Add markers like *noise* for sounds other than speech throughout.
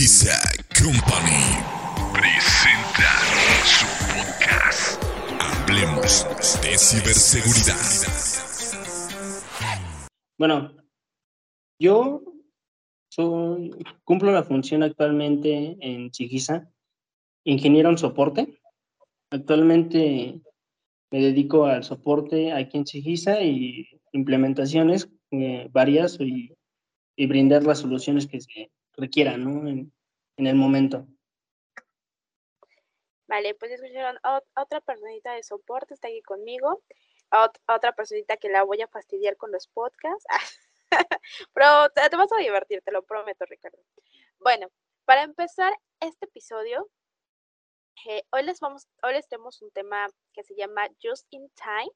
Chiquiza Company presenta su podcast. Hablemos de ciberseguridad. Bueno, yo soy, cumplo la función actualmente en Chiquiza, ingeniero en soporte. Actualmente me dedico al soporte aquí en Chiquiza y implementaciones eh, varias y, brindar las soluciones que se requieran ¿no? En el momento. Vale, pues escucharon otra personita de soporte, está aquí conmigo, otra personita que la voy a fastidiar con los podcasts, *laughs* pero te, te, vas a divertir, te lo prometo, Ricardo. Bueno, para empezar este episodio, eh, hoy les vamos, hoy les tenemos un tema que se llama Just in Time,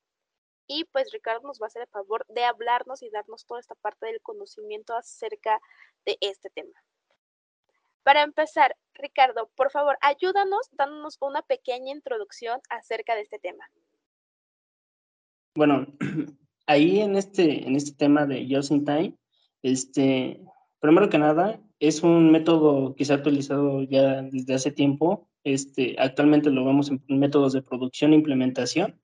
y pues Ricardo nos va a hacer el favor de hablarnos y darnos toda esta parte del conocimiento acerca de este tema. Para empezar, Ricardo, por favor, ayúdanos dándonos una pequeña introducción acerca de este tema. Bueno, *clears throat* ahí en este, en este tema de Just in Time, este, primero que nada, es un método que se ha utilizado ya desde hace tiempo. Este, actualmente lo vemos en métodos de producción e implementación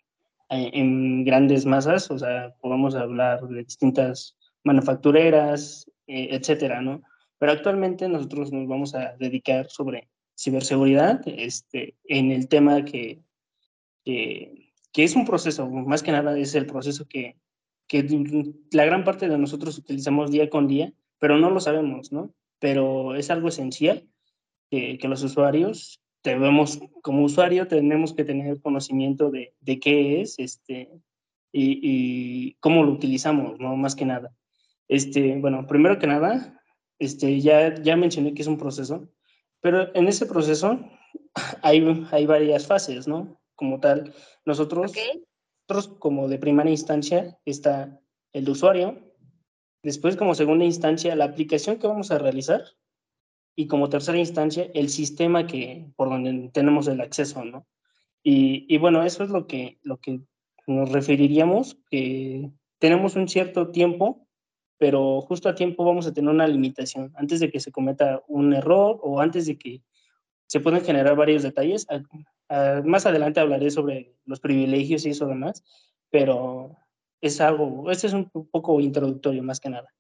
eh, en grandes masas, o sea, podemos hablar de distintas manufactureras, eh, etcétera, ¿no? Pero actualmente nosotros nos vamos a dedicar sobre ciberseguridad, este, en el tema que, que, que, es un proceso, más que nada es el proceso que, que la gran parte de nosotros utilizamos día con día, pero no lo sabemos, ¿no? Pero es algo esencial que, que los usuarios debemos, como usuario, tenemos que tener conocimiento de, de qué es este, y, y, cómo lo utilizamos, ¿no? Más que nada. Este, bueno, primero que nada, este, ya, ya mencioné que es un proceso, pero en ese proceso *laughs* hay, hay varias fases, ¿no? Como tal, nosotros, okay. nosotros como de primera instancia está el usuario, después como segunda instancia la aplicación que vamos a realizar y como tercera instancia el sistema que, por donde tenemos el acceso, ¿no? Y, y bueno, eso es lo que, lo que nos referiríamos, que tenemos un cierto tiempo pero justo a tiempo vamos a tener una limitación antes de que se cometa un error o antes de que se puedan generar varios detalles. más adelante hablaré sobre los privilegios y eso demás, pero es algo, este es un poco introductorio más que nada.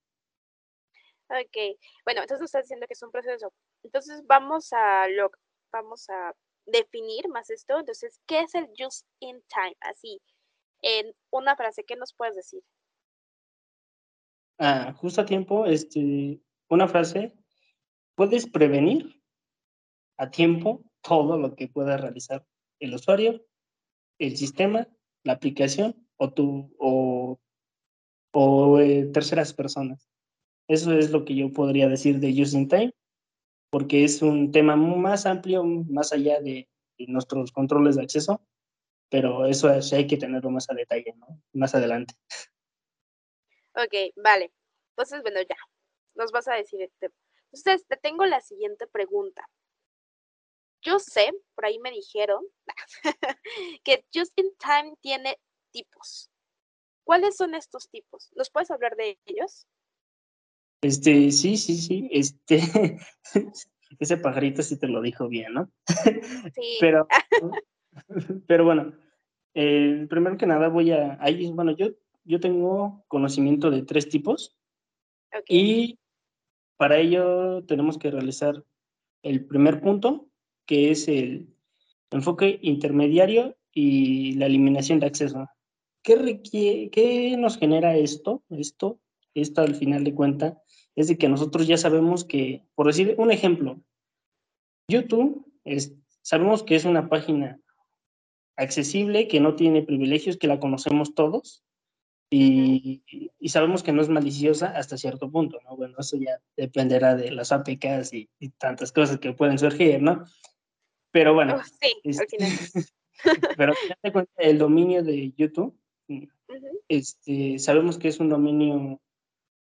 Ok, bueno, entonces estás diciendo que es un proceso. Entonces vamos a lo, vamos a definir más esto. Entonces, ¿qué es el just in time? Así, en una frase, ¿qué nos puedes decir? Ah, justo a tiempo, este, una frase, puedes prevenir a tiempo todo lo que pueda realizar el usuario, el sistema, la aplicación o, tu, o, o eh, terceras personas. Eso es lo que yo podría decir de Using Time, porque es un tema más amplio, más allá de, de nuestros controles de acceso, pero eso es, hay que tenerlo más a detalle, ¿no? Más adelante. Ok, vale. Entonces, bueno, ya, nos vas a decir este. Entonces, te tengo la siguiente pregunta. Yo sé, por ahí me dijeron, *laughs* que Just in Time tiene tipos. ¿Cuáles son estos tipos? ¿Nos puedes hablar de ellos? Este, sí, sí, sí. Este, *laughs* ese pajarito sí te lo dijo bien, ¿no? *laughs* Sí. pero, pero bueno, eh, primero que nada voy a, ahí, bueno, yo yo tengo conocimiento de tres tipos okay. y para ello tenemos que realizar el primer punto, que es el enfoque intermediario y la eliminación de acceso. ¿Qué, requiere, qué nos genera esto? Esto, esto al final de cuentas, es de que nosotros ya sabemos que, por decir un ejemplo, YouTube es, sabemos que es una página accesible, que no tiene privilegios, que la conocemos todos, y, y, sabemos que no es maliciosa hasta cierto punto, ¿no? Bueno, eso ya dependerá de las APKs y, y tantas cosas que pueden surgir, ¿no? Pero bueno. Oh, sí, es, *laughs* al final. pero te cuenta, el dominio de YouTube, uh -huh. este, sabemos que es un dominio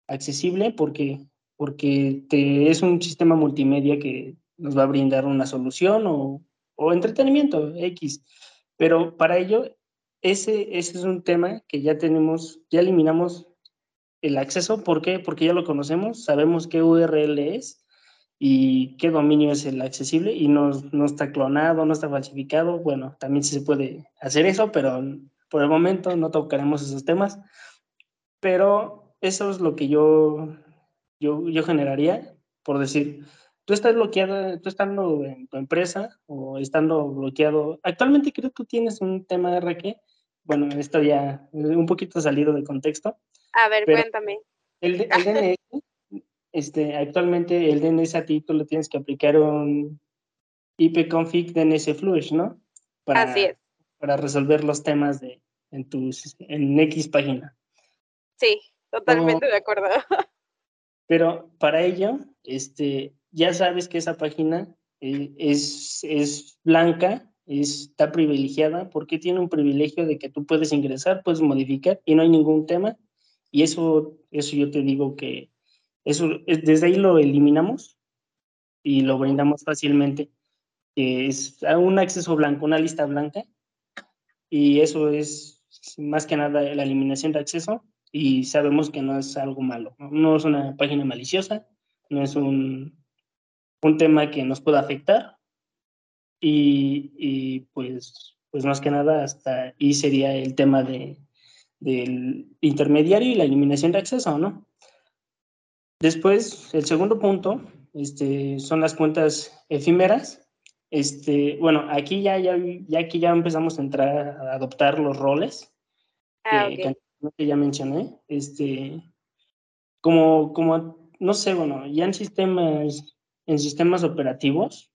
accesible porque, porque te, es un sistema multimedia que nos va a brindar una solución o, o entretenimiento X. Pero para ello ese, ese es un tema que ya tenemos, ya eliminamos el acceso. ¿Por qué? Porque ya lo conocemos, sabemos qué URL es y qué dominio es el accesible y no, no está clonado, no está falsificado. Bueno, también se puede hacer eso, pero por el momento no tocaremos esos temas. Pero eso es lo que yo, yo, yo generaría, por decir, tú estás bloqueado, tú estando en tu empresa o estando bloqueado. Actualmente creo que tienes un tema de RQ. Bueno, esto ya un poquito salido de contexto. A ver, cuéntame. El, el DNS este, actualmente el DNS a ti tú le tienes que aplicar un ipconfig DNS flush, ¿no? Para, Así es. Para resolver los temas de, en, tus, en X página. Sí, totalmente de acuerdo. *laughs* Pero para ello, este, ya sabes que esa página eh, es, es blanca, está privilegiada, porque tiene un privilegio de que tú puedes ingresar, puedes modificar y no hay ningún tema. Y eso, eso yo te digo que eso, desde ahí lo eliminamos y lo brindamos fácilmente. Es un acceso blanco, una lista blanca. Y eso es más que nada la eliminación de acceso y sabemos que no es algo malo. No, es una página maliciosa, no es un, un tema que nos pueda afectar. Y, y, pues, pues más que nada hasta ahí sería el tema de, del intermediario y la eliminación de acceso, ¿no? Después, el segundo punto este, son las cuentas efímeras. Este, bueno, aquí ya, ya, ya, aquí ya empezamos a entrar a adoptar los roles ah, que, ya mencioné. Este, como, como, no sé, bueno, ya en sistemas, en sistemas operativos,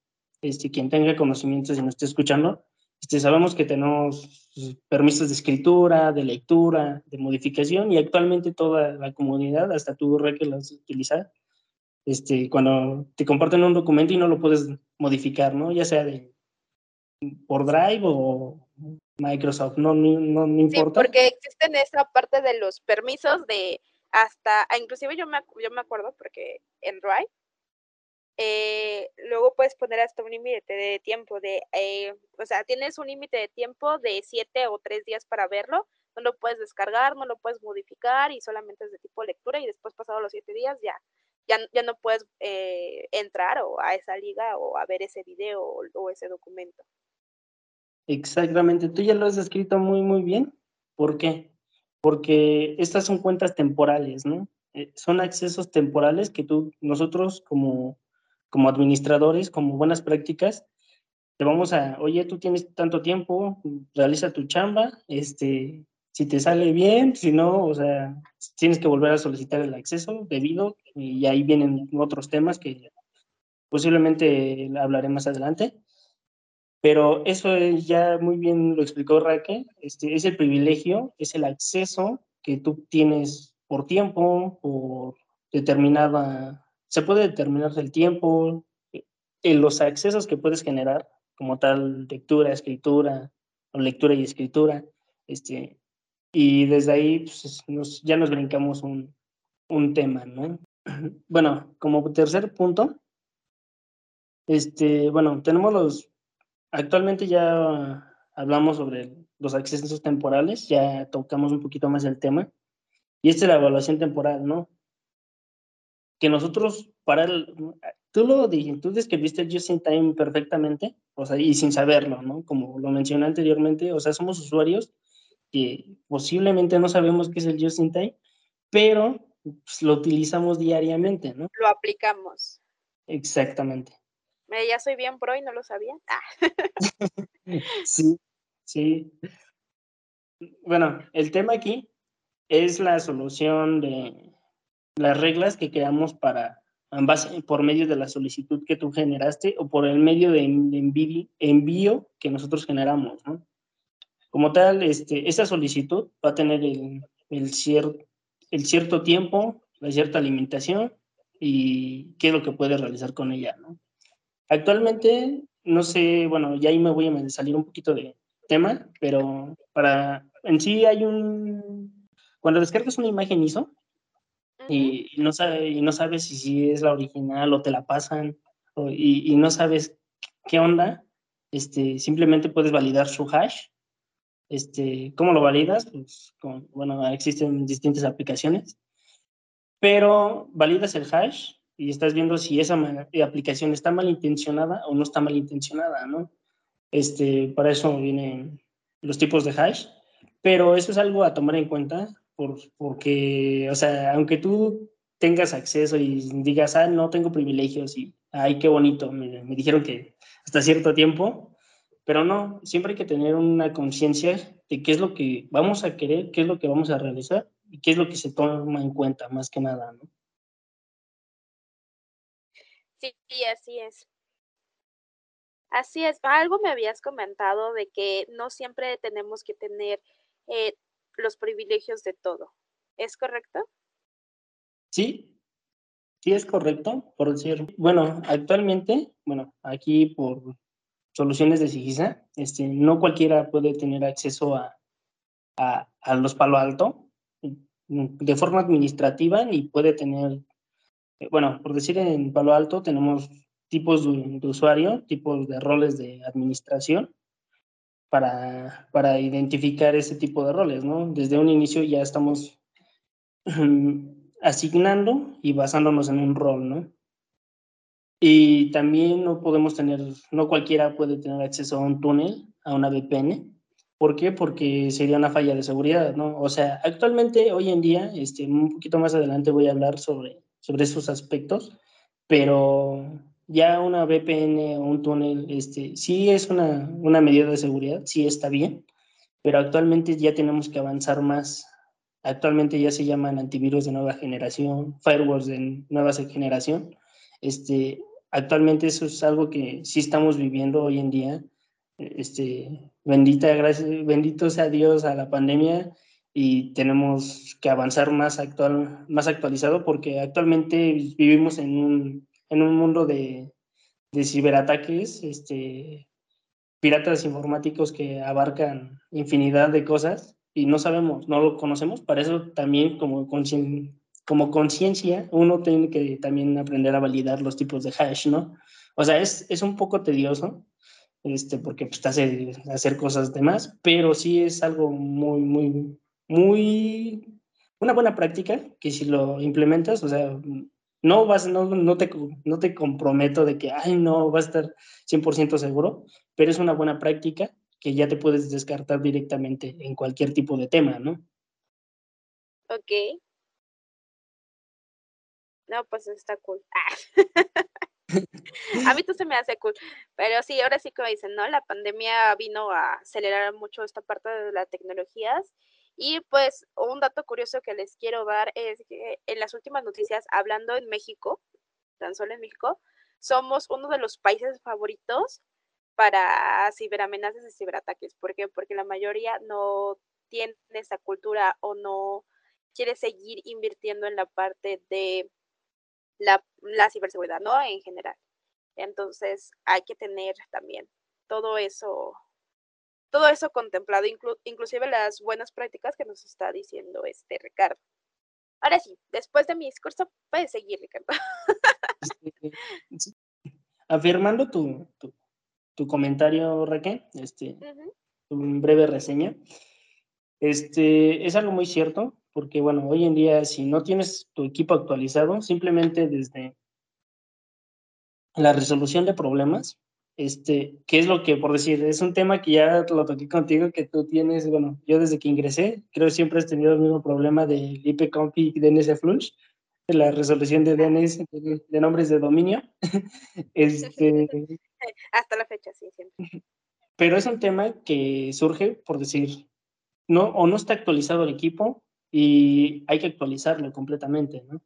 este, quien tenga conocimientos y nos esté escuchando, este, sabemos que tenemos permisos de escritura, de lectura, de modificación y actualmente toda la comunidad, hasta tú, que las utilizar, este, cuando te comparten un documento y no lo puedes modificar, ¿no? Ya sea de, por Drive o Microsoft, no, no, no importa. Sí, porque existen esa parte de los permisos de hasta, inclusive yo me, yo me acuerdo porque en Drive eh, luego puedes poner hasta un límite de tiempo, de, eh, o sea, tienes un límite de tiempo de siete o tres días para verlo, no lo puedes descargar, no lo puedes modificar y solamente es de tipo lectura y después pasado los siete días ya, ya, ya no puedes eh, entrar o a esa liga o a ver ese video o, ese documento. Exactamente, tú ya lo has escrito muy, muy bien. ¿Por qué? Porque estas son cuentas temporales, ¿no? son accesos temporales que tú, nosotros como como administradores, como buenas prácticas, te vamos a, oye, tú tienes tanto tiempo, realiza tu chamba, este, si te sale bien, si no, o sea, tienes que volver a solicitar el acceso debido y ahí vienen otros temas que posiblemente hablaré más adelante. Pero eso ya muy bien lo explicó Raquel, este, es el privilegio, es el acceso que tú tienes por tiempo, por determinada se puede determinar el tiempo, en eh, los accesos que puedes generar, como tal, lectura, escritura, lectura y escritura, este, y desde ahí pues, nos, ya nos brincamos un, un tema, ¿no? *clears throat* Bueno, como tercer punto, este, bueno, tenemos los, actualmente ya hablamos sobre los accesos temporales, ya tocamos un poquito más el tema, y esta es la evaluación temporal, ¿no? que nosotros para el, tú lo tú describiste el just in time perfectamente, o sea, y sin saberlo, ¿no? Como lo mencioné anteriormente, o sea, somos usuarios que posiblemente no sabemos qué es el just in time, pero pues, lo utilizamos diariamente, ¿no? Lo aplicamos. Exactamente. Ya soy bien pro y no lo sabía. Ah. sí, sí. Bueno, el tema aquí es la solución de, las reglas que creamos para ambas por medio de la solicitud que tú generaste o por el medio de, envío, que nosotros generamos, ¿no? Como tal, este, esta solicitud va a tener el, el, el cierto tiempo, la cierta alimentación y qué es lo que puedes realizar con ella, ¿no? Actualmente, no sé, bueno, ya ahí me voy a salir un poquito de tema, pero para, en sí hay un, cuando descargas una imagen ISO, y, no, sabe, sabes si, es la original o te la pasan y, no sabes qué onda, este, simplemente puedes validar su hash. Este, ¿Cómo lo validas? Pues, bueno, existen distintas aplicaciones, pero validas el hash y estás viendo si esa aplicación está malintencionada o no está malintencionada, ¿no? Este, para eso vienen los tipos de hash, pero eso es algo a tomar en cuenta por, porque, o sea, aunque tú tengas acceso y digas, ah, no tengo privilegios y, ay, qué bonito, me, dijeron que hasta cierto tiempo, pero no, siempre hay que tener una conciencia de qué es lo que vamos a querer, qué es lo que vamos a realizar y qué es lo que se toma en cuenta, más que nada, ¿no? Sí, así es. Así es, algo me habías comentado de que no siempre tenemos que tener eh, los privilegios de todo. ¿Es correcto? Sí, sí es correcto, por decir, bueno, actualmente, bueno, aquí por soluciones de Sigisa, este, no cualquiera puede tener acceso a, a, los Palo Alto de forma administrativa ni puede tener, eh, bueno, por decir en Palo Alto tenemos tipos de, usuario, tipos de roles de administración para, para identificar ese tipo de roles, ¿no? Desde un inicio ya estamos asignando y basándonos en un rol, ¿no? Y también no podemos tener, no cualquiera puede tener acceso a un túnel, a una VPN. ¿Por qué? Porque sería una falla de seguridad, ¿no? O sea, actualmente, hoy en día, este, un poquito más adelante voy a hablar sobre, sobre esos aspectos, pero ya una VPN o un túnel, este, sí es una, una medida de seguridad, sí está bien, pero actualmente ya tenemos que avanzar más. Actualmente ya se llaman antivirus de nueva generación, firewalls de nueva generación. Este, actualmente eso es algo que sí estamos viviendo hoy en día. Este, bendita, gracias, bendito sea Dios a la pandemia y tenemos que avanzar más, actual, más actualizado porque actualmente vivimos en un en un mundo de, de ciberataques, este, piratas informáticos que abarcan infinidad de cosas y no sabemos, no lo conocemos. Para eso también como como conciencia uno tiene que también aprender a validar los tipos de hash, ¿no? O sea, es, es un poco tedioso, este, porque pues, te hace hacer cosas demás, pero sí es algo muy, muy, muy, una buena práctica que si lo implementas, o sea, no vas, no, no, te, no te comprometo de que, ay, no, va a estar 100% seguro, pero es una buena práctica que ya te puedes descartar directamente en cualquier tipo de tema, ¿no? Ok. No, pues está cool. *laughs* a mí tú se me hace cool. Pero sí, ahora sí que dicen, ¿no? La pandemia vino a acelerar mucho esta parte de las tecnologías y pues un dato curioso que les quiero dar es que en las últimas noticias, hablando en México, tan solo en México, somos uno de los países favoritos para ciberamenazas y ciberataques. ¿Por qué? Porque la mayoría no tiene esa cultura o no quiere seguir invirtiendo en la parte de la, la ciberseguridad, ¿no? En general. Entonces hay que tener también todo eso todo eso contemplado, inclusive las buenas prácticas que nos está diciendo este Ricardo. Ahora sí, después de mi discurso, puedes seguir, Ricardo. Afirmando tu, tu, comentario, Raquel, este, un breve reseña, este, es algo muy cierto, porque bueno, hoy en día si no tienes tu equipo actualizado, simplemente desde la resolución de problemas, este, ¿qué es lo que, por decir, es un tema que ya lo toqué contigo, que tú tienes, bueno, yo desde que ingresé, creo que siempre has tenido el mismo problema del ipconfig DNS flush, de la resolución de DNS, de, nombres de dominio. *laughs* este, *laughs* Hasta la fecha, sí, siempre. Pero es un tema que surge, por decir, no, o no está actualizado el equipo y hay que actualizarlo completamente, ¿no?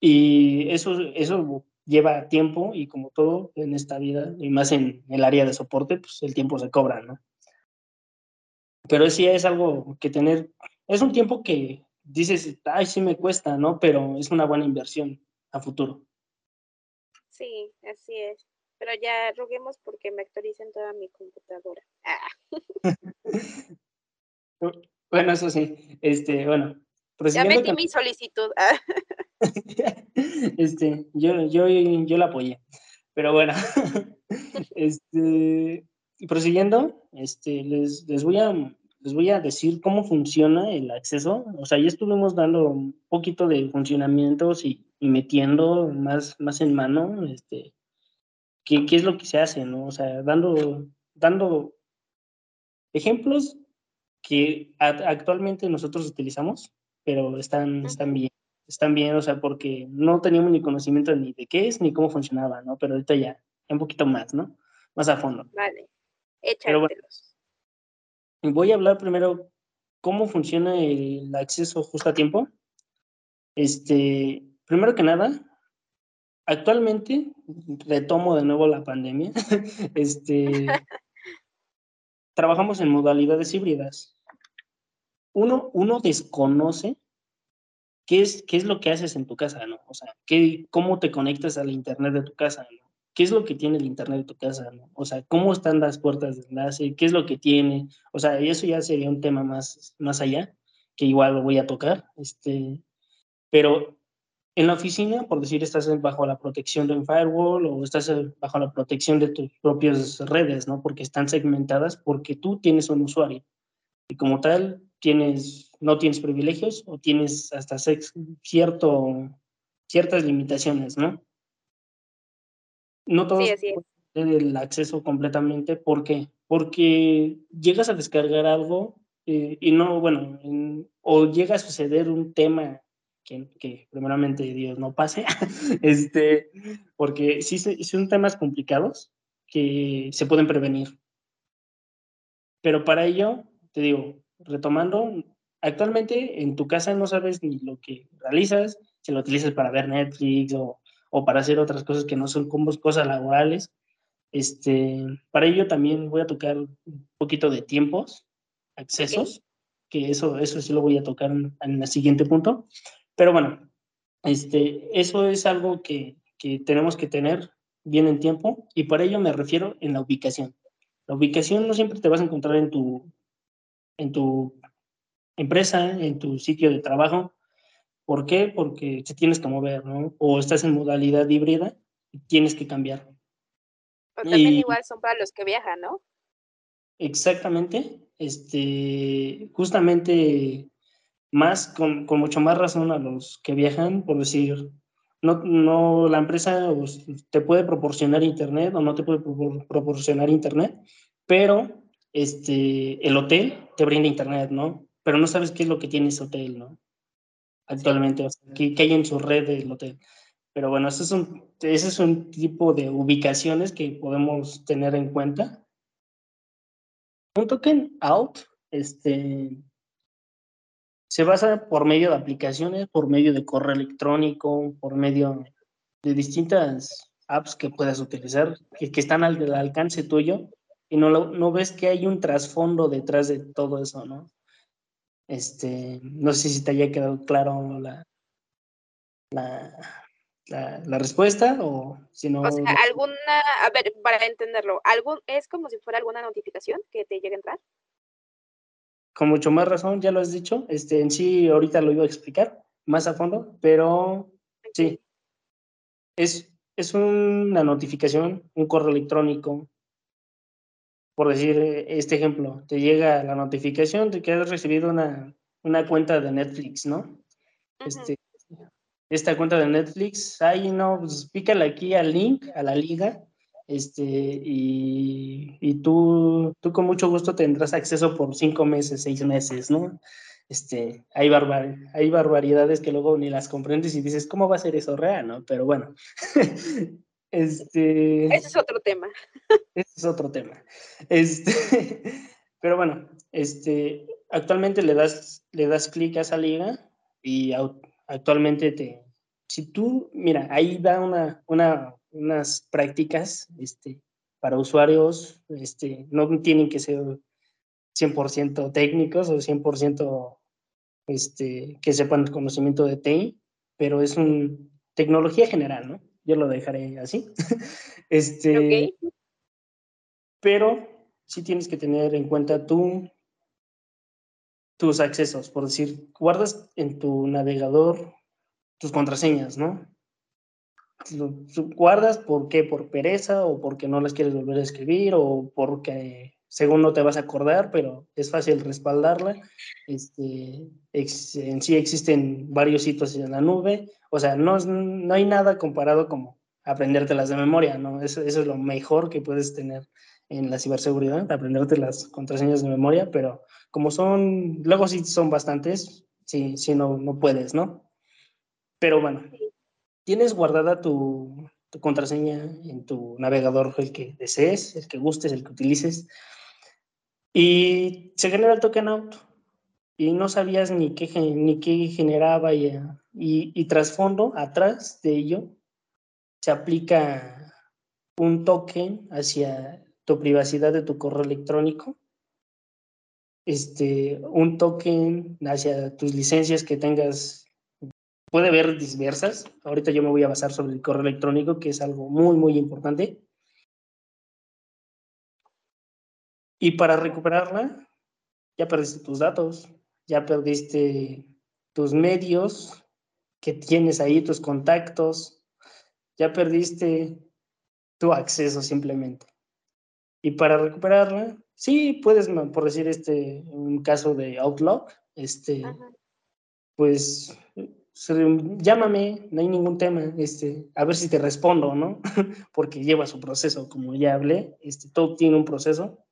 Y eso, eso lleva tiempo y como todo en esta vida, y más en el área de soporte, pues el tiempo se cobra, ¿no? Pero sí es algo que tener, es un tiempo que dices, ay, sí me cuesta, ¿no? Pero es una buena inversión a futuro. Sí, así es. Pero ya roguemos porque me actualicen toda mi computadora. *laughs* bueno, eso sí. Este, bueno. Ya metí mi solicitud. *laughs* este, yo, yo, yo la apoyé. Pero bueno, *laughs* este, prosiguiendo, este, les, les, voy a, les voy a decir cómo funciona el acceso. O sea, ya estuvimos dando un poquito de funcionamientos y y metiendo más, más en mano, este, qué, qué es lo que se hace, ¿no? O sea, dando, dando ejemplos que actualmente nosotros utilizamos, pero están, están bien, están bien, o sea, porque no teníamos ni conocimiento ni de qué es ni cómo funcionaba, ¿no? Pero ahorita ya, un poquito más, ¿no? Más a fondo. Vale, échatelos. voy a hablar primero cómo funciona el acceso justo a tiempo. Este, primero que nada, actualmente, retomo de nuevo la pandemia, *laughs* este, *laughs* trabajamos en modalidades híbridas. Uno, uno desconoce qué es, qué es lo que haces en tu casa, ¿no? O sea, qué, cómo te conectas al internet de tu casa, ¿no? ¿Qué es lo que tiene el internet de tu casa, ¿no? O sea, cómo están las puertas de enlace, qué es lo que tiene. O sea, eso ya sería un tema más, más allá, que igual lo voy a tocar. Este, pero en la oficina, por decir, estás bajo la protección de un firewall o estás bajo la protección de tus propias redes, ¿no? Porque están segmentadas porque tú tienes un usuario. Y como tal, tienes, no tienes privilegios o tienes hasta cierto, ciertas limitaciones, ¿no? No todos sí, el acceso completamente. ¿Por qué? Porque llegas a descargar algo eh, y no, bueno, o llega a suceder un tema que, primeramente Dios no pase, *laughs* este, porque sí, son temas complicados que se pueden prevenir. Pero para ello, te digo, retomando, actualmente en tu casa no sabes ni lo que realizas, si lo utilizas para ver Netflix o, o para hacer otras cosas que no son como cosas laborales. Este, para ello también voy a tocar un poquito de tiempos, accesos, que eso, eso sí lo voy a tocar en, en el siguiente punto. Pero bueno, este, eso es algo que, que tenemos que tener bien en tiempo y por ello me refiero en la ubicación. La ubicación no siempre te vas a encontrar en tu, en tu empresa, en tu sitio de trabajo. ¿Por qué? Porque te tienes que mover, ¿no? O estás en modalidad híbrida y tienes que cambiar. O también igual son para los que viajan, ¿no? Exactamente. Este, justamente más, con, con, mucho más razón a los que viajan, por decir, no, no, la empresa te puede proporcionar internet o no te puede proporcionar internet, pero este, el hotel te brinda internet, ¿no? Pero no sabes qué es lo que tiene ese hotel, ¿no? Actualmente, o sea, ¿qué, hay en su red del hotel. Pero bueno, ese es, un, ese es un tipo de ubicaciones que podemos tener en cuenta. Un token out, este, se basa por medio de aplicaciones, por medio de correo electrónico, por medio de distintas apps que puedas utilizar, que, que están al, alcance tuyo y no, no ves que hay un trasfondo detrás de todo eso, ¿no? Este, no sé si te haya quedado claro la, la, la, respuesta o si no... O sea, alguna, a ver, para entenderlo, ¿algún, ¿es como si fuera alguna notificación que te llegue a entrar? con mucho más razón, ya lo has dicho. Este, en sí, ahorita lo iba a explicar más a fondo, pero sí. Es, es una notificación, un correo electrónico. Por decir este ejemplo, te llega la notificación de que has recibido una, una cuenta de Netflix, ¿no? este, esta cuenta de Netflix, ahí no, pues pícale aquí al link, a la liga, este, y, y, tú, tú con mucho gusto tendrás acceso por cinco meses, seis meses, ¿no? Este, hay, barbar hay barbaridades que luego ni las comprendes y dices, ¿cómo va a ser eso real, no? Pero bueno, *laughs* este... Ese es otro tema. Ese es otro tema. Este, *laughs* pero bueno, este, actualmente le das, le das clic a esa liga y actualmente te... Si tú, mira, ahí da una, una unas prácticas este, para usuarios, este, no tienen que ser 100% técnicos o 100% este, que sepan conocimiento de TI, pero es una tecnología general, ¿no? Yo lo dejaré así. *laughs* este, Pero sí tienes que tener en cuenta tú, tus accesos, por decir, guardas en tu navegador tus contraseñas, ¿no? guardas, ¿por qué? ¿Por pereza o porque no las quieres volver a escribir o porque según no te vas a acordar, pero es fácil respaldarla. Este, en sí existen varios sitios en la nube, o sea, no, no hay nada comparado como aprendértelas de memoria, ¿no? Eso, eso es lo mejor que puedes tener en la ciberseguridad, aprenderte las contraseñas de memoria, pero como son, luego sí son bastantes, sí, sí no, no puedes, ¿no? Pero bueno, tienes guardada tu, tu contraseña en tu navegador, el que desees, el que gustes, el que utilices, y se genera el token out y no sabías ni qué, ni qué generaba y, y, y trasfondo, atrás de ello, se aplica un token hacia tu privacidad de tu correo electrónico, este, un token hacia tus licencias que tengas, puede haber diversas, ahorita yo me voy a basar sobre el correo electrónico, que es algo muy, muy importante, Y para recuperarla, ya perdiste tus datos, ya perdiste tus medios que tienes ahí, tus contactos, ya perdiste tu acceso simplemente. Y para recuperarla, sí, puedes, por decir, este, un caso de Outlook, este, pues llámame, no hay ningún tema, este, a ver si te respondo, ¿no? *laughs* Porque lleva su proceso, como ya hablé, este, todo tiene un proceso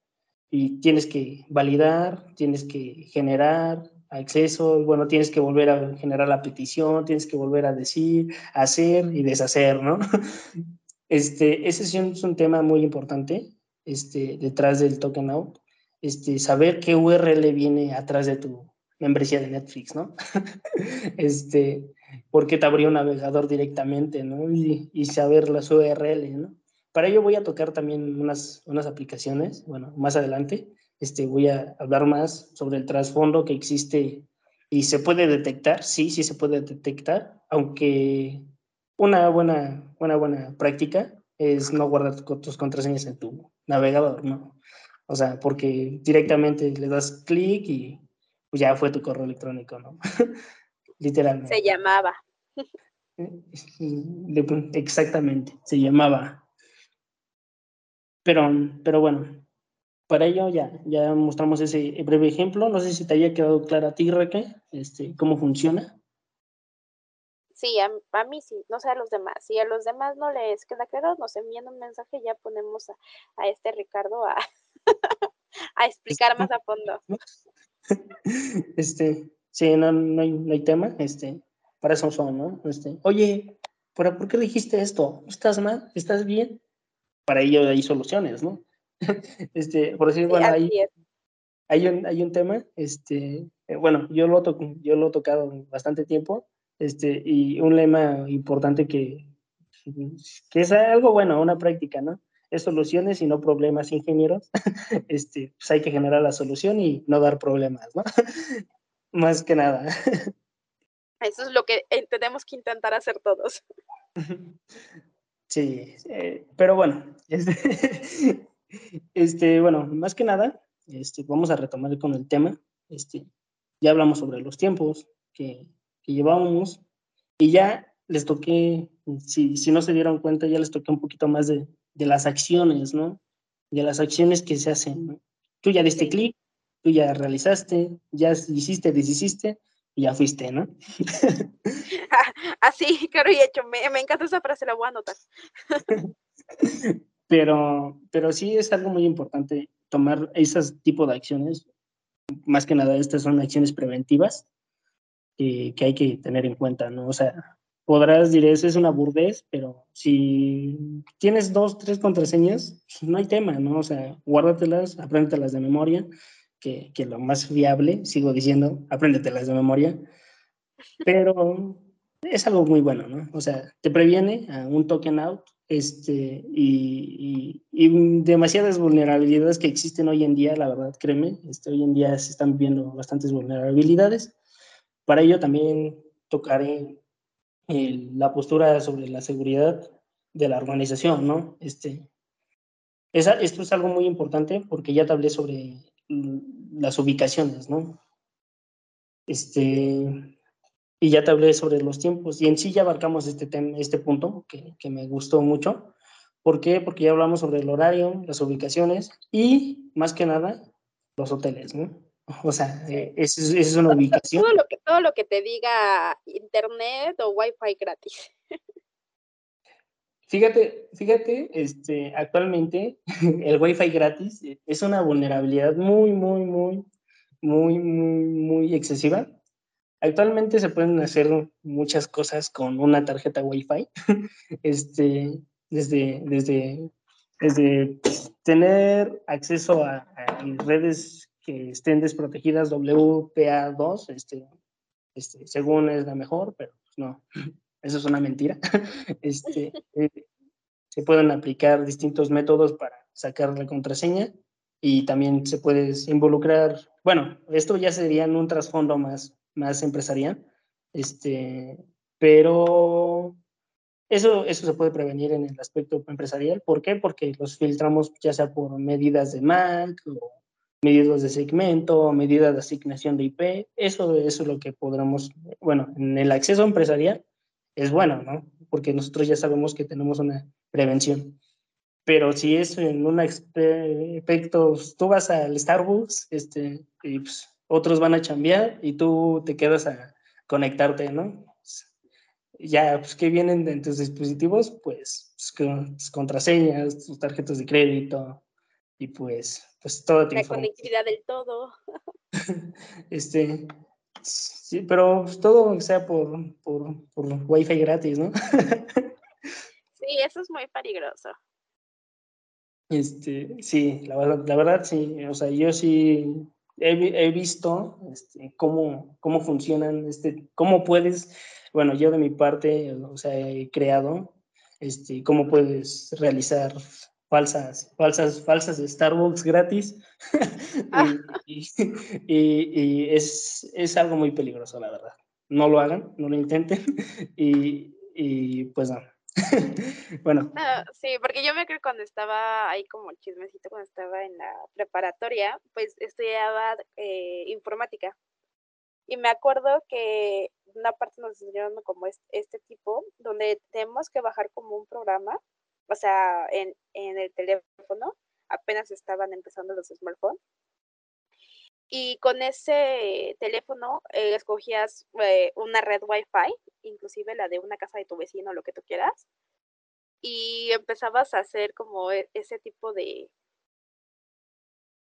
y tienes que validar, tienes que generar acceso, bueno, tienes que volver a generar la petición, tienes que volver a decir, hacer y deshacer, ¿no? *laughs* Este, ese es un, tema muy importante este, detrás del token out, este, saber qué URL viene atrás de tu membresía de Netflix, ¿no? *laughs* este, porque te abrió un navegador directamente, ¿no? Y, y saber las URL, ¿no? Para ello voy a tocar también unas, unas aplicaciones, bueno, más adelante. Este, voy a hablar más sobre el trasfondo que existe y se puede detectar, sí, sí se puede detectar, aunque una buena, buena, buena práctica es no guardar tus contraseñas en tu navegador, ¿no? O sea, porque directamente le das clic y pues ya fue tu correo electrónico, ¿no? *laughs* Literalmente. Se llamaba. Exactamente, se llamaba. Pero, pero bueno, para ello ya, ya mostramos ese breve ejemplo. No sé si te haya quedado claro a ti, Raquel, este, cómo funciona. Sí, a, mí sí, no sé a los demás. Si a los demás no les queda claro, nos envían un mensaje y ya ponemos a, a este Ricardo a, *laughs* a explicar más a fondo. *laughs* Este, sí, no, no, hay, no hay tema, este, para eso son, ¿no? Este, oye, ¿por, ¿por qué dijiste esto? ¿Estás mal? ¿Estás bien? Para ello hay soluciones, ¿no? *laughs* este, por decir, bueno, hay, hay, un, hay un tema, este, eh, bueno, yo lo, to yo lo he tocado bastante tiempo, este, y un lema importante que, que es algo bueno, una práctica, ¿no? Es soluciones y no problemas, ingenieros. *laughs* este, pues hay que generar la solución y no dar problemas, ¿no? *laughs* Más que nada. Eso es lo que tenemos que intentar hacer todos. Sí, eh, pero bueno, *laughs* este, este, bueno, más que nada, este, vamos a retomar con el tema. Este, ya hablamos sobre los tiempos que, que llevábamos y ya les toqué, si, si, no se dieron cuenta, ya les toqué un poquito más de, de las acciones, ¿no? De las acciones que se hacen. Tú ya diste clic, tú ya realizaste, ya hiciste, deshiciste, y ya fuiste, ¿no? *laughs* *laughs* Así, claro y hecho. Me, me, encanta esa frase, la voy a anotar. *laughs* pero, pero sí es algo muy importante tomar ese tipo de acciones. Más que nada, estas son acciones preventivas que hay que tener en cuenta, ¿no? O sea, podrás eso es una burdez, pero si tienes dos, tres contraseñas, pues, no hay tema, ¿no? O sea, guárdatelas, apréndetelas de memoria que, que lo más viable, sigo diciendo, apréndetelas de memoria, pero es algo muy bueno, ¿no? O sea, te previene un token out este, y, y, demasiadas vulnerabilidades que existen hoy en día, la verdad, créeme, este, hoy en día se están viendo bastantes vulnerabilidades. Para ello también tocaré la postura sobre la seguridad de la organización, ¿no? Este, esto es algo muy importante porque ya te hablé sobre las ubicaciones, ¿no? Este, y ya te hablé sobre los tiempos y en sí ya abarcamos este, tema, este punto que, que me gustó mucho ¿Por qué? Porque ya hablamos sobre el horario, las ubicaciones y, más que nada, los hoteles, ¿no? *laughs* O sea, eh, esa es, una ubicación. Todo lo, que, todo lo que te diga internet o wifi gratis. *laughs* Fíjate, fíjate, este, actualmente *laughs* el wifi gratis es una vulnerabilidad muy, muy, muy, muy, muy, muy excesiva. Actualmente se pueden hacer muchas cosas con una tarjeta Wi-Fi, *laughs* este, desde, desde, desde tener acceso a, redes que estén desprotegidas, WPA2, este, este, según es la mejor, pero pues no, *clears throat* eso es una mentira. *laughs* Este, eh, se pueden aplicar distintos métodos para sacar la contraseña y también se puede involucrar, bueno, esto ya sería en un trasfondo más, más empresarial, este, pero eso, eso se puede prevenir en el aspecto empresarial. ¿Por qué? Porque los filtramos ya sea por medidas de MAC o medidas de segmento, medidas de asignación de IP. Eso, eso es lo que podremos, bueno, en el acceso empresarial es bueno, ¿no? Porque nosotros ya sabemos que tenemos una prevención. Pero si es en un aspecto, tú vas al Starbucks, este, y pues, otros van a chambear y tú te quedas a conectarte, ¿no? Ya, pues, ¿qué vienen en tus dispositivos? Pues, pues tus contraseñas, tus tarjetas de crédito y pues, pues todo. La conectividad del todo. *laughs* este, sí, pero pues, todo sea por, por, por Wi-Fi gratis, ¿no? *laughs* sí, eso es muy peligroso. Este, sí, la verdad, la verdad sí, o sea, yo sí he, visto este, cómo, cómo funcionan, este, cómo puedes, bueno, yo de mi parte, o sea, he creado, este, cómo puedes realizar falsas, falsas, falsas de Starbucks gratis. *laughs* Ah. y, y, es, es, algo muy peligroso, la verdad. No lo hagan, no lo intenten. *laughs* y, y pues no. *laughs* bueno. sí, porque yo me creo cuando estaba ahí como chismecito, cuando estaba en la preparatoria, pues estudiaba eh, informática. Y me acuerdo que una parte nos enseñaron como este, tipo, donde tenemos que bajar como un programa, o sea, en, en el teléfono, apenas estaban empezando los smartphones. Y con ese teléfono eh, escogías eh, una red Wi-Fi, inclusive la de una casa de tu vecino, lo que tú quieras. Y empezabas a hacer como e, ese tipo de,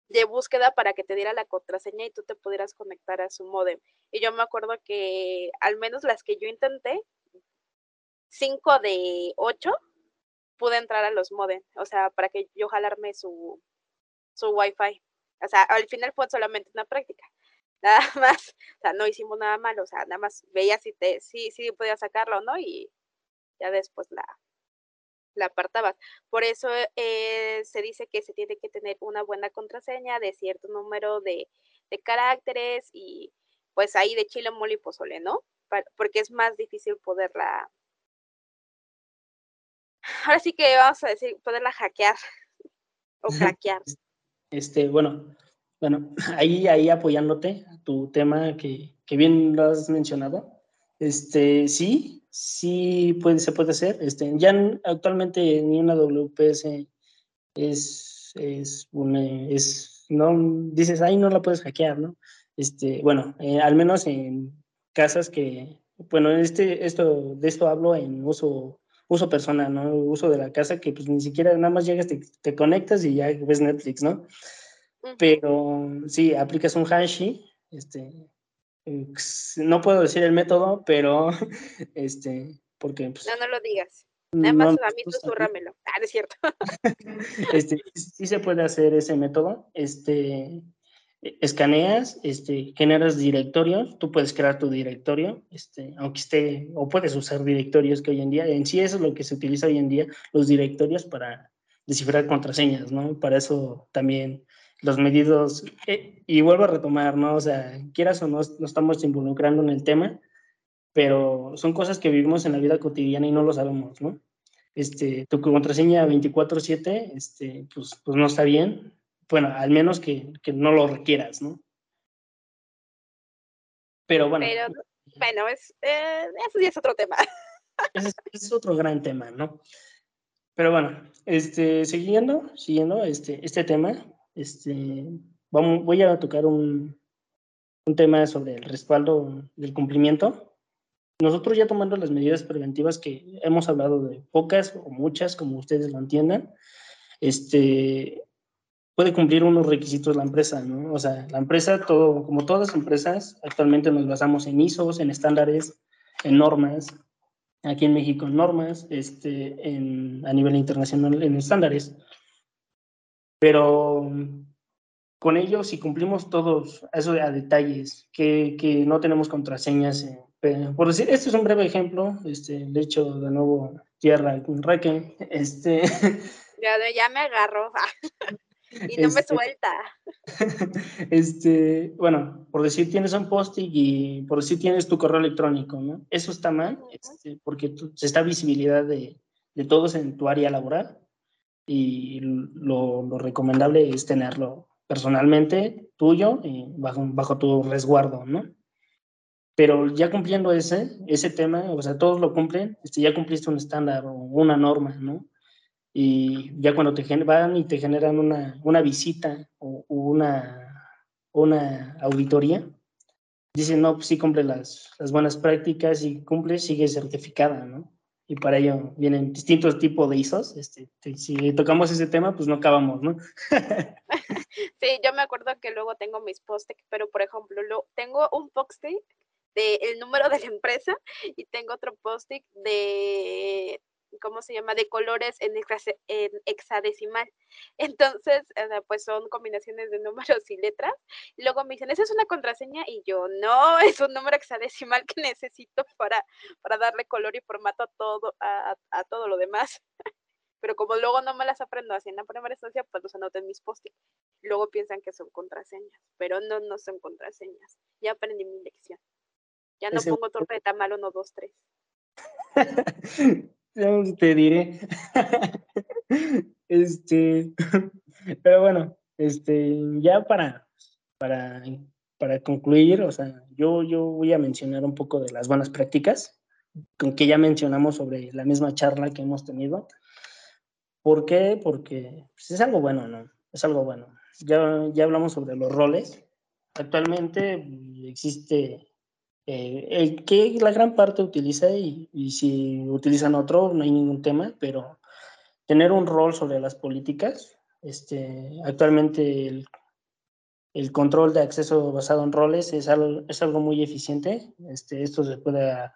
de búsqueda para que te diera la contraseña y tú te pudieras conectar a su modem. Y yo me acuerdo que al menos las que yo intenté, cinco de ocho, pude entrar a los modem, o sea, para que yo jalarme su, su Wi-Fi. O sea, al final fue solamente una práctica. *laughs* Nada más, o sea, no hicimos nada malo, o sea, nada más veía si te, sí, sí podía sacarlo, ¿no? Y ya después la, la apartabas. Por eso eh, se dice que se tiene que tener una buena contraseña de cierto número de, de caracteres y pues ahí de chile, mole y pozole, ¿no? porque es más difícil poderla. Ahora sí que vamos a decir, poderla hackear o hackear. Este, bueno, bueno, *laughs* ahí, ahí apoyándote, tu tema que, que bien lo has mencionado, este, sí, sí puede, se puede hacer. Este, ya actualmente ni una WPS es, es, una, es, no, dices, ahí no la puedes hackear, ¿no? Este, bueno, eh, al menos en casas que, bueno, este, esto, de esto hablo en uso, uso personal, ¿no? Uso de la casa que pues ni siquiera nada más llegas, te, te conectas y ya ves Netflix, ¿no? Pero sí, aplicas un hashi, este, no puedo decir el método, pero *laughs* este, porque... Pues, no, no lo digas. Nada más a mí susurrámelo. Ah, es cierto. *laughs* este, sí se puede hacer ese método. Este, escaneas, este, generas directorios, tú puedes crear tu directorio, este, aunque esté, o puedes usar directorios que hoy en día, en sí eso es lo que se utiliza hoy en día, los directorios para descifrar contraseñas, ¿no? Para eso también los medidos, eh, y vuelvo a retomar, ¿no? O sea, quieras o no, no estamos involucrando en el tema, pero son cosas que vivimos en la vida cotidiana y no lo sabemos, ¿no? Este, tu contraseña 24/7, este, pues, pues no está bien, bueno, al menos que, que no lo requieras, ¿no? Pero bueno. Pero, bueno, es, eh, eso ya es otro tema. *laughs* es otro gran tema, ¿no? Pero bueno, este, siguiendo, siguiendo este, este tema, este, vamos, voy a tocar un, un tema sobre el respaldo del cumplimiento. Nosotros ya tomando las medidas preventivas que hemos hablado de pocas o muchas, como ustedes lo entiendan, este, puede cumplir unos requisitos la empresa, ¿no? O sea, la empresa, todo, como todas las empresas, actualmente nos basamos en ISOs, en estándares, en normas, aquí en México en normas, este, en, a nivel internacional en estándares. Pero con ello, si cumplimos todos eso a detalles, que, que no tenemos contraseñas, eh, por decir, este es un breve ejemplo, este, le echo de nuevo tierra al reque, este... Ya, ya me agarro. *laughs* Y no me este, suelta. *laughs* Este, bueno, por decir tienes un posting y por decir tienes tu correo electrónico, ¿no? Eso está mal, este, porque se está visibilidad de, de, todos en tu área laboral y lo, lo, recomendable es tenerlo personalmente tuyo y bajo, bajo tu resguardo, ¿no? Pero ya cumpliendo ese, ese tema, o sea, todos lo cumplen, este, ya cumpliste un estándar o una norma, ¿no? Y ya cuando te van y te generan una, una visita o una, una auditoría, dicen, no, pues sí cumple las, las buenas prácticas y cumple, sigue certificada, ¿no? Y para ello vienen distintos tipos de ISOs. Este, si tocamos ese tema, pues no acabamos, ¿no? *laughs* sí, yo me acuerdo que luego tengo mis post pero por ejemplo, lo, tengo un post de el número de la empresa y tengo otro post de ¿cómo se llama? De colores en, hexadecimal. *laughs* Entonces, pues son combinaciones de números y letras. Y luego me dicen, ¿esa es una contraseña? Y yo, no, *laughs* es un número hexadecimal que necesito para, para darle color y formato a todo, a, todo lo demás. *laughs* Pero como luego no me las aprendo así en la primera instancia, pues los anoto en mis post Luego piensan que son contraseñas, pero no, no son contraseñas. Ya aprendí mi lección. Ya no pongo torpeta mal 1, 2, 3 te diré. *laughs* este, *laughs* pero bueno, este, ya para, para, para concluir, o sea, yo, yo voy a mencionar un poco de las buenas prácticas, con que ya mencionamos sobre la misma charla que hemos tenido. ¿Por qué? Porque pues, es algo bueno, ¿no? Es algo bueno. Ya, ya hablamos sobre los roles. Actualmente existe eh, que la gran parte utiliza y, si utilizan otro no hay ningún tema, pero tener un rol sobre las políticas, este, actualmente el, el control de acceso basado en roles es algo, es algo muy eficiente. Este, esto se puede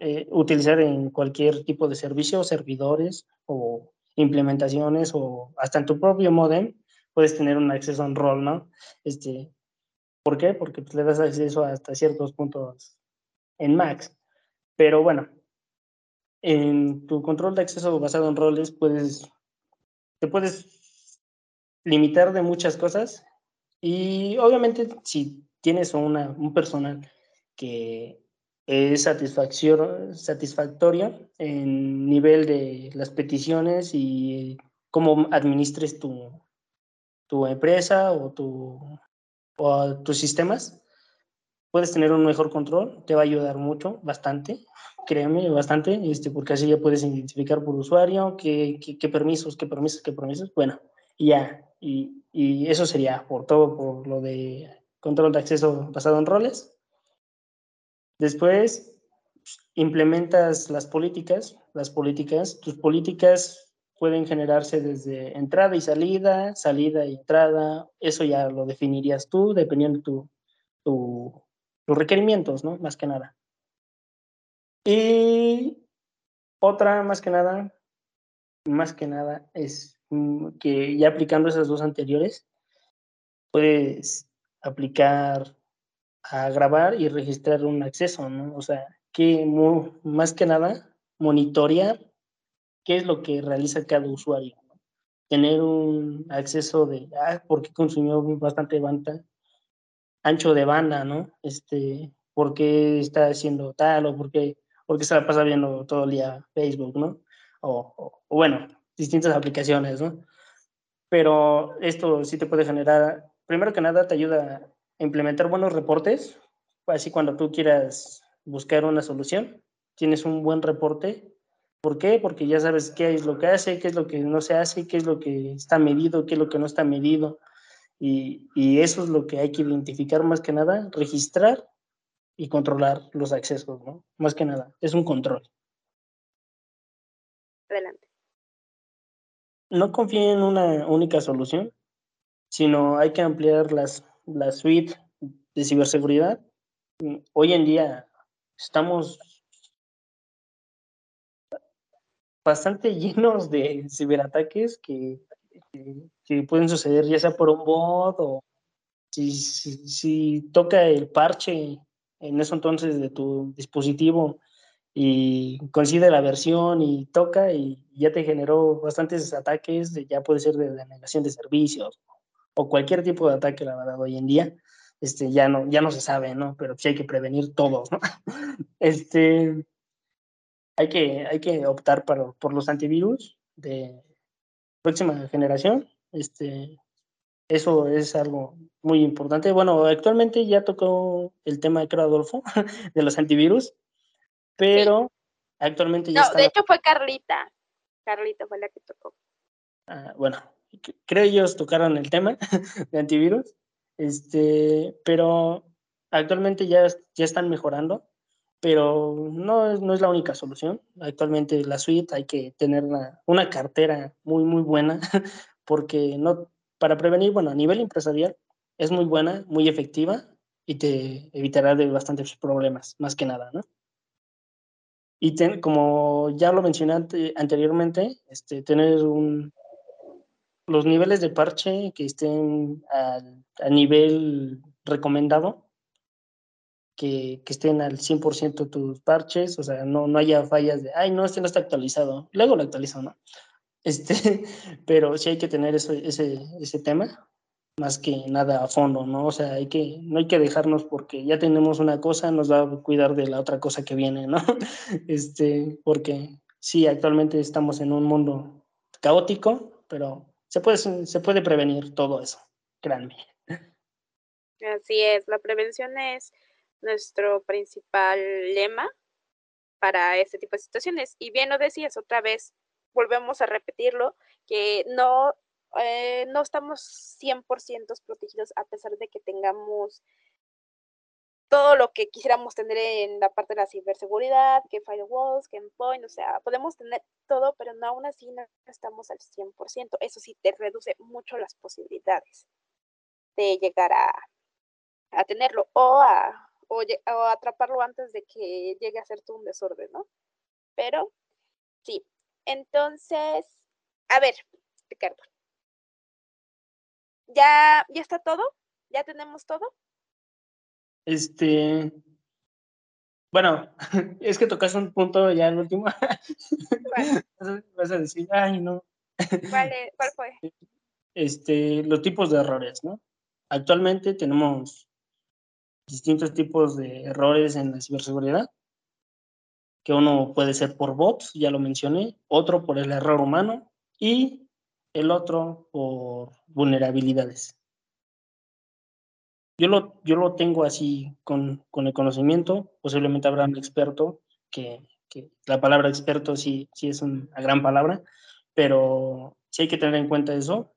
eh, utilizar en cualquier tipo de servicio, servidores o implementaciones o hasta en tu propio modem puedes tener un acceso en rol, ¿no? Este, ¿Por qué? Porque pues, le das acceso hasta ciertos puntos en Max. Pero bueno, en tu control de acceso basado en roles puedes, te puedes limitar de muchas cosas y obviamente si tienes una, un personal que es satisfactorio en nivel de las peticiones y cómo administres tu, tu empresa o tu, o tus sistemas, puedes tener un mejor control, te va a ayudar mucho, bastante, créeme, bastante, este, porque así ya puedes identificar por usuario qué, qué, permisos, qué permisos, qué permisos, bueno, y ya, y, y, eso sería por todo, por lo de control de acceso basado en roles. Después, implementas las políticas, las políticas, tus políticas pueden generarse desde entrada y salida, salida y entrada, eso ya lo definirías tú dependiendo de tu, tu, tus requerimientos, ¿no? Más que nada. Y otra, más que nada, más que nada, es que ya aplicando esas dos anteriores, puedes aplicar a grabar y registrar un acceso, ¿no? O sea, que más que nada monitorear qué es lo que realiza cada usuario. Tener un acceso de, ah, porque consumió bastante banda, ancho de banda, ¿no? Este, por qué está haciendo tal o por qué, porque se la pasa viendo todo el día Facebook, ¿no? O, o, bueno, distintas aplicaciones, ¿no? Pero esto sí te puede generar, primero que nada, te ayuda a implementar buenos reportes, así cuando tú quieras buscar una solución, tienes un buen reporte ¿Por qué? Porque ya sabes qué es lo que hace, qué es lo que no se hace, qué es lo que está medido, qué es lo que no está medido. Y, y eso es lo que hay que identificar más que nada, registrar y controlar los accesos, ¿no? Más que nada, es un control. Adelante. No confíe en una única solución, sino hay que ampliar las, la suite de ciberseguridad. Hoy en día estamos bastante *laughs* llenos de ciberataques que, que, pueden suceder ya sea por un bot o si, si, si, toca el parche en eso entonces de tu dispositivo y coincide la versión y toca y ya te generó bastantes ataques, ya puede ser de denegación de servicios o cualquier tipo de ataque, la verdad, hoy en día. Este, ya no, ya no se sabe, ¿no? Pero sí hay que prevenir todos, ¿no? *laughs* Este, hay que, hay que optar por, por los antivirus de próxima generación. Este, eso es algo muy importante. Bueno, actualmente ya tocó el tema, creo, Adolfo, *laughs* de los antivirus, pero actualmente ya No, de hecho fue Carlita. Carlita fue la que tocó. Ah, bueno, creo ellos tocaron el tema *laughs* de antivirus, este, pero actualmente ya, ya están mejorando pero no es, no es la única solución. Actualmente la suite hay que tener una, una cartera muy, muy buena, *laughs* porque no, para prevenir, bueno, a nivel empresarial es muy buena, muy efectiva y te evitará de bastantes problemas, más que nada, ¿no? Y como ya lo mencioné anteriormente, este, tener un, los niveles de parche que estén a nivel recomendado que, que estén al 100% tus parches, o sea, no, no haya fallas de, ay, no, este no está actualizado, luego lo actualizo, ¿no? *laughs* Este, pero sí hay que tener eso, ese, ese tema, más que nada a fondo, ¿no? O sea, hay que, no hay que dejarnos porque ya tenemos una cosa, nos va a cuidar de la otra cosa que viene, ¿no? *laughs* Este, porque sí, actualmente estamos en un mundo caótico, pero se puede, se puede prevenir todo eso, créanme. Así es, la prevención es nuestro principal lema para este tipo de situaciones. Y bien lo decías otra vez, volvemos a repetirlo, que no, eh, no estamos 100% protegidos a pesar de que tengamos todo lo que quisiéramos tener en la parte de la ciberseguridad, que firewalls, que endpoint, o sea, podemos tener todo, pero no aún así no estamos al 100%. Eso sí te reduce mucho las posibilidades de llegar a, a tenerlo o a o, atraparlo antes de que llegue a ser todo un desorden, ¿no? Pero sí. Entonces, a ver, Ricardo. ¿Ya, ¿Ya está todo? ¿Ya tenemos todo? Este. Bueno, *laughs* es que tocas un punto ya el último. *laughs* Vas a decir, ay, no. *laughs* ¿Cuál, ¿Cuál fue? Este, los tipos de errores, ¿no? Actualmente tenemos distintos tipos de errores en la ciberseguridad, que uno puede ser por bots, ya lo mencioné, otro por el error humano y el otro por vulnerabilidades. Yo lo, yo lo tengo así con, con el conocimiento, posiblemente habrá un experto, que, que la palabra experto sí, sí es una gran palabra, pero sí hay que tener en cuenta eso,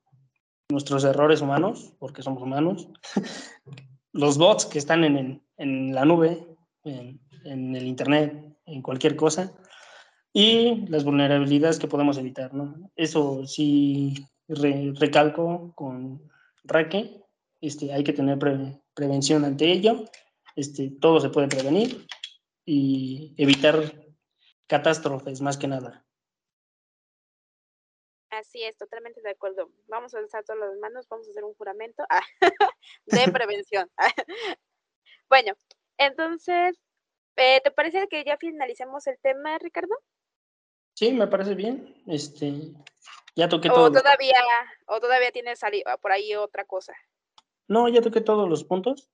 nuestros errores humanos, porque somos humanos, *laughs* los bots que están en, en la nube, en, en, el Internet, en cualquier cosa, y las vulnerabilidades que podemos evitar. ¿no? Eso sí recalco con Raque, este, hay que tener prevención ante ello, este, todo se puede prevenir y evitar catástrofes más que nada. Así es, totalmente de acuerdo. Vamos a alzar todas las manos, vamos a hacer un juramento ah, *laughs* de *laughs* prevención. *laughs* bueno, entonces, eh, ¿te parece que ya finalicemos el tema, Ricardo? Sí, me parece bien. Este, ya toqué todo. Todavía, o todavía tienes por ahí otra cosa. No, ya toqué todos los puntos.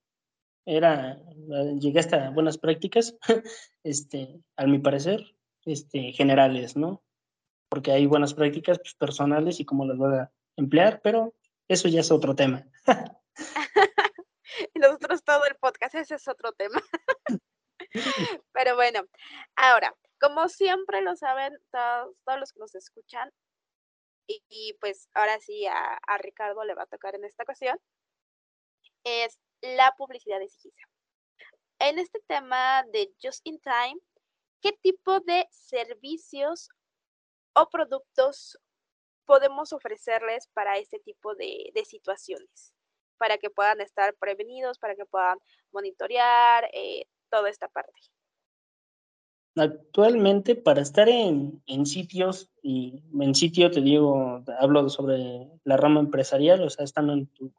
Era, eh, llegué hasta buenas prácticas, este, a mi parecer, este, generales, ¿no? Porque hay buenas prácticas pues, personales y cómo las voy a emplear, pero eso ya es otro tema. *laughs* nosotros todo el podcast, ese es otro tema. *laughs* pero bueno, ahora, como siempre lo saben todos, todos los que nos escuchan, y, pues ahora sí a, a, Ricardo le va a tocar en esta ocasión, es la publicidad de Sigisa. En este tema de Just in Time, ¿qué tipo de servicios o productos podemos ofrecerles para este tipo de, de situaciones? Para que puedan estar prevenidos, para que puedan monitorear eh, toda esta parte. Actualmente, para estar en, en, sitios, y en sitio te digo, hablo sobre la rama empresarial, o sea, estando en tu,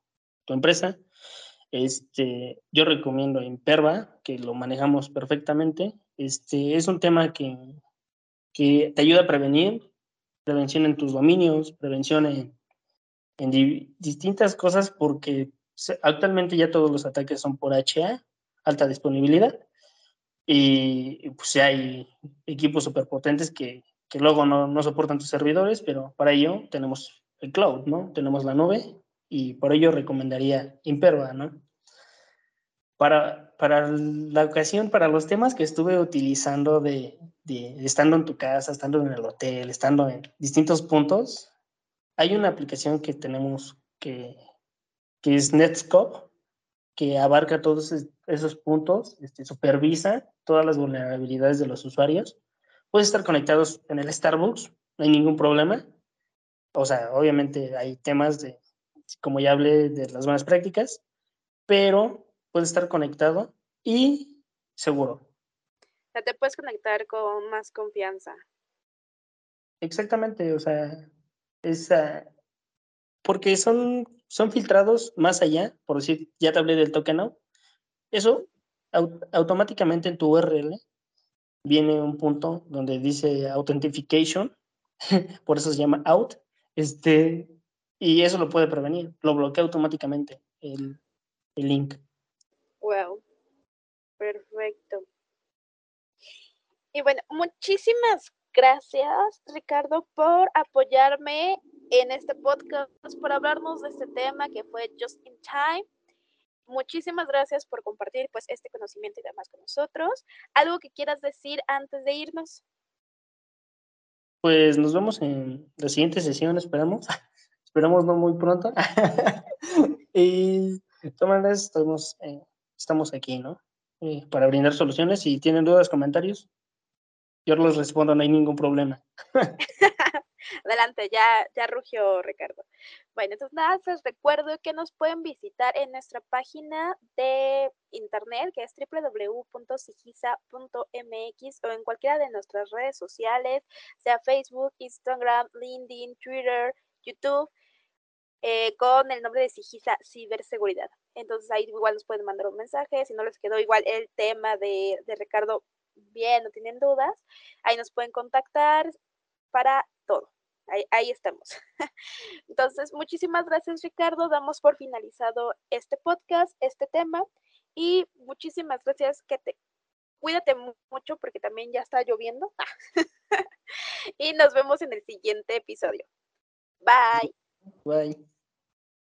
tu empresa, este, yo recomiendo Imperva, que lo manejamos perfectamente. Este, es un tema que, que te ayuda a prevenir, prevención en tus dominios, prevención en, en distintas cosas, porque actualmente ya todos los ataques son por HA, alta disponibilidad, y pues hay equipos superpotentes que, que luego no, no, soportan tus servidores, pero para ello tenemos el cloud, ¿no? Tenemos la nube y por ello recomendaría Imperva, ¿no? Para, para la ocasión, para los temas que estuve utilizando de, de, estando en tu casa, estando en el hotel, estando en distintos puntos, hay una aplicación que tenemos que, que es Netscope, que abarca todos esos puntos, este, supervisa todas las vulnerabilidades de los usuarios. Puedes estar conectados en el Starbucks, no hay ningún problema. O sea, obviamente hay temas de, como ya hablé, de las buenas prácticas, pero puedes estar conectado y seguro. O sea, te puedes conectar con más confianza. Exactamente, o sea, esa, porque son, son filtrados más allá, por decir, ya te hablé del token out, eso automáticamente en tu URL viene un punto donde dice authentication, *laughs* por eso se llama out, este, y eso lo puede prevenir, lo bloquea automáticamente el, el link. Wow, perfecto. Y bueno, muchísimas gracias, Ricardo, por apoyarme en este podcast, por hablarnos de este tema que fue Just in Time. Muchísimas gracias por compartir pues este conocimiento y demás con nosotros. ¿Algo que quieras decir antes de irnos? Pues nos vemos en la siguiente sesión, esperamos. *laughs* esperamos no muy pronto. *laughs* y todas maneras estamos, eh, estamos aquí, ¿no? Eh, para brindar soluciones. Si tienen dudas, comentarios, yo los respondo, no hay ningún problema. *laughs* Adelante, ya, ya rugió Ricardo. Bueno, entonces nada, les recuerdo que nos pueden visitar en nuestra página de internet que es www.sigisa.mx o en cualquiera de nuestras redes sociales, sea Facebook, Instagram, LinkedIn, Twitter, YouTube. Eh, con el nombre de Sigisa Ciberseguridad. Entonces ahí igual nos pueden mandar un mensaje, si no les quedó igual el tema de, Ricardo bien, no tienen dudas, ahí nos pueden contactar para todo. Ahí, estamos. *laughs* Entonces, muchísimas gracias Ricardo. Damos por finalizado este podcast, este tema. Y muchísimas gracias que te cuídate mucho porque también ya está lloviendo. *laughs* y nos vemos en el siguiente episodio. Bye. Bye.